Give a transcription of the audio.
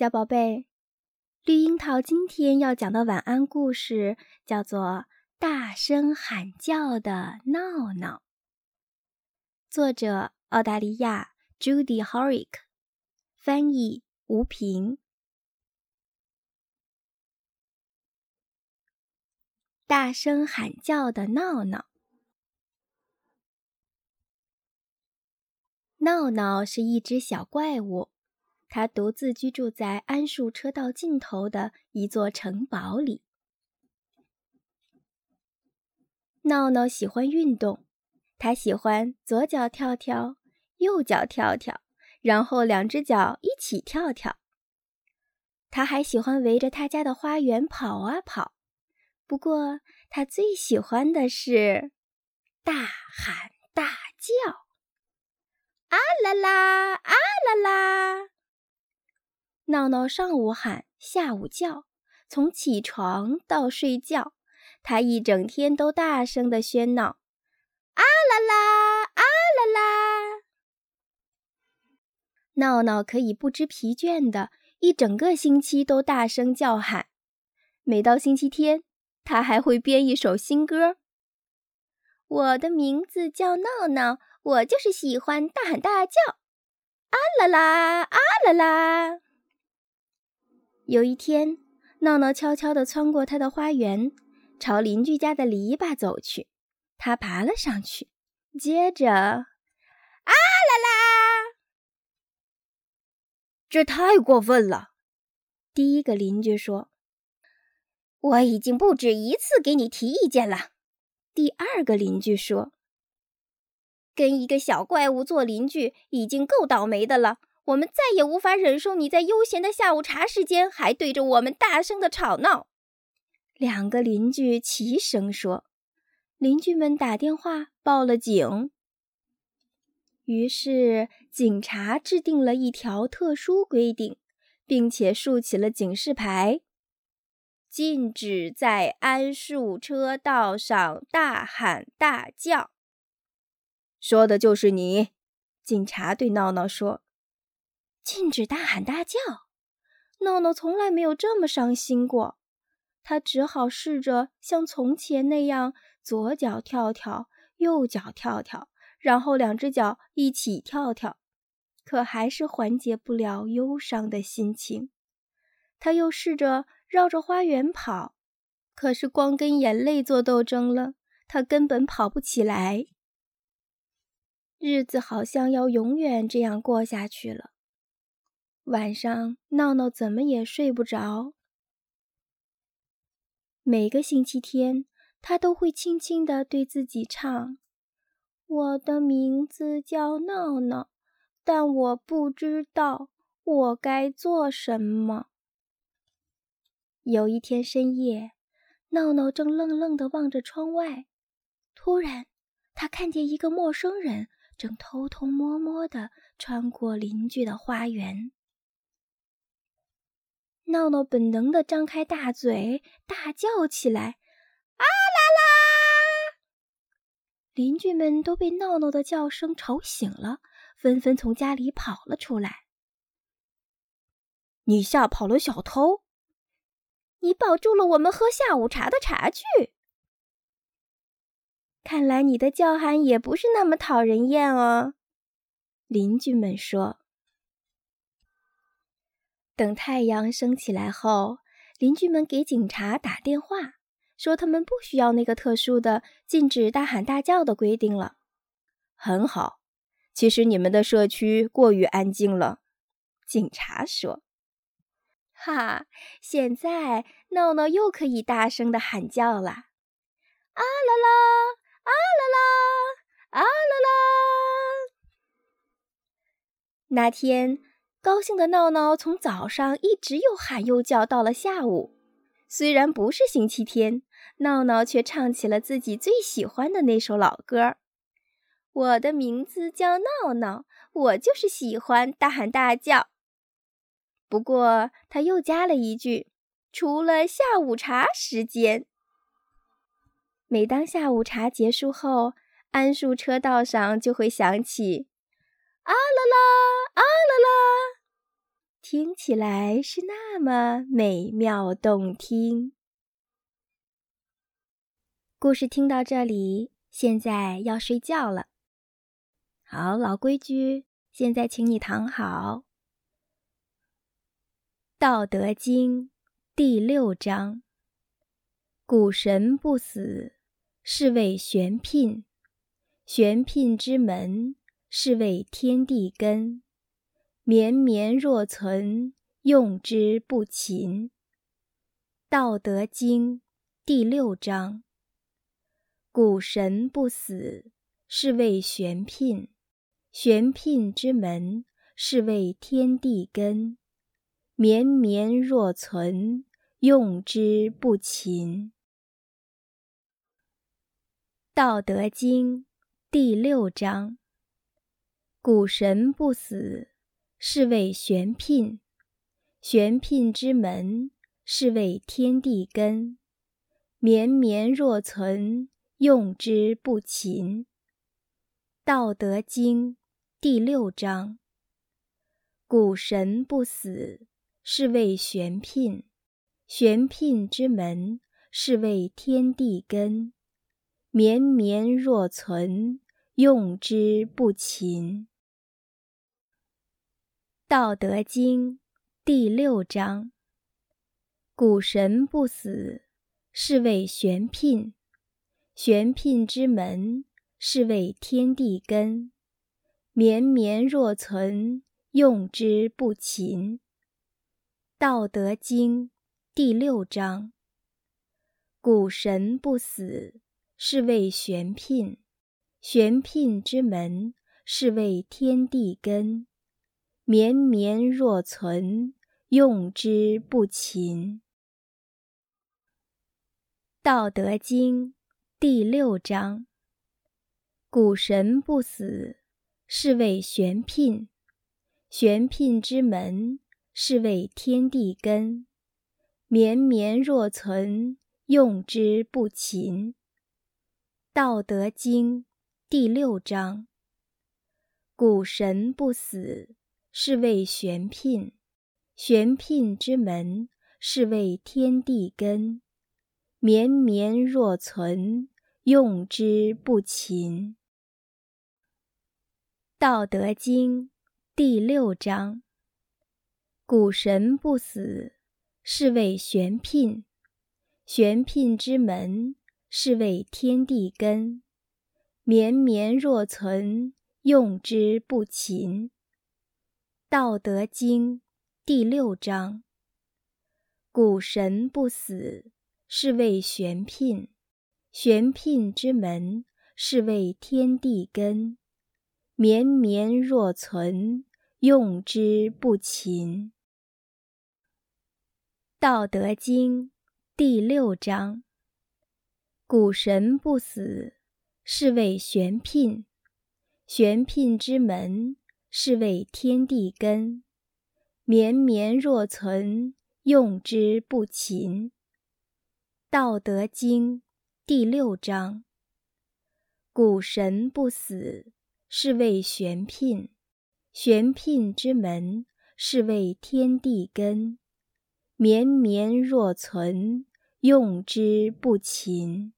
小宝贝，绿樱桃今天要讲的晚安故事叫做《大声喊叫的闹闹》，作者澳大利亚 Judy Horick，翻译吴平。大声喊叫的闹闹，闹闹是一只小怪物。他独自居住在桉树车道尽头的一座城堡里。闹闹喜欢运动，他喜欢左脚跳跳，右脚跳跳，然后两只脚一起跳跳。他还喜欢围着他家的花园跑啊跑。不过，他最喜欢的是大喊大叫：“啊啦啦，啊啦啦！”闹闹上午喊，下午叫，从起床到睡觉，他一整天都大声的喧闹，啊啦啦，啊啦啦！闹闹可以不知疲倦的一整个星期都大声叫喊。每到星期天，他还会编一首新歌。我的名字叫闹闹，我就是喜欢大喊大叫，啊啦啦，啊啦啦。有一天，闹闹悄悄地穿过他的花园，朝邻居家的篱笆走去。他爬了上去，接着，啊啦啦！这太过分了！第一个邻居说：“我已经不止一次给你提意见了。”第二个邻居说：“跟一个小怪物做邻居已经够倒霉的了。”我们再也无法忍受你在悠闲的下午茶时间还对着我们大声的吵闹。两个邻居齐声说：“邻居们打电话报了警。”于是警察制定了一条特殊规定，并且竖起了警示牌：“禁止在桉树车道上大喊大叫。”说的就是你，警察对闹闹说。禁止大喊大叫，闹闹从来没有这么伤心过。他只好试着像从前那样，左脚跳跳，右脚跳跳，然后两只脚一起跳跳，可还是缓解不了忧伤的心情。他又试着绕着花园跑，可是光跟眼泪做斗争了，他根本跑不起来。日子好像要永远这样过下去了。晚上，闹闹怎么也睡不着。每个星期天，他都会轻轻地对自己唱：“我的名字叫闹闹，但我不知道我该做什么。”有一天深夜，闹闹正愣愣地望着窗外，突然，他看见一个陌生人正偷偷摸摸地穿过邻居的花园。闹闹本能地张开大嘴，大叫起来：“啊啦啦！”邻居们都被闹闹的叫声吵醒了，纷纷从家里跑了出来。你吓跑了小偷，你保住了我们喝下午茶的茶具。看来你的叫喊也不是那么讨人厌哦，邻居们说。等太阳升起来后，邻居们给警察打电话，说他们不需要那个特殊的禁止大喊大叫的规定了。很好，其实你们的社区过于安静了，警察说。哈，现在闹闹又可以大声的喊叫了！啊啦啦，啊啦啦，啊啦啦！那天。高兴的闹闹从早上一直又喊又叫，到了下午。虽然不是星期天，闹闹却唱起了自己最喜欢的那首老歌。我的名字叫闹闹，我就是喜欢大喊大叫。不过他又加了一句：“除了下午茶时间。”每当下午茶结束后，桉树车道上就会响起。啊啦啦，啊啦啦！听起来是那么美妙动听。故事听到这里，现在要睡觉了。好，老规矩，现在请你躺好。《道德经》第六章：谷神不死，是谓玄牝；玄牝之门，是谓天地根。绵绵若存，用之不勤。《道德经》第六章：谷神不死，是谓玄牝；玄牝之门，是谓天地根。绵绵若存，用之不勤。《道德经》第六章：谷神不死。是谓玄牝，玄牝之门，是谓天地根。绵绵若存，用之不勤。《道德经》第六章：谷神不死，是谓玄牝；玄牝之门，是谓天地根。绵绵若存，用之不勤。《道德经》第六章：谷神不死，是谓玄牝；玄牝之门，是谓天地根。绵绵若存，用之不勤。《道德经》第六章：谷神不死，是谓玄牝；玄牝之门，是谓天地根。绵绵若存，用之不勤。《道德经》第六章：谷神不死，是谓玄牝；玄牝之门，是谓天地根。绵绵若存，用之不勤。《道德经》第六章：谷神不死。是谓玄牝，玄牝之门，是谓天地根。绵绵若存，用之不勤。《道德经》第六章：古神不死，是谓玄牝；玄牝之门，是谓天地根。绵绵若存，用之不勤。道德经第六章：谷神不死，是谓玄牝；玄牝之门，是谓天地根。绵绵若存，用之不勤。道德经第六章：谷神不死，是谓玄牝；玄牝之门。是谓天地根，绵绵若存，用之不勤。《道德经》第六章：谷神不死，是谓玄牝；玄牝之门，是谓天地根。绵绵若存，用之不勤。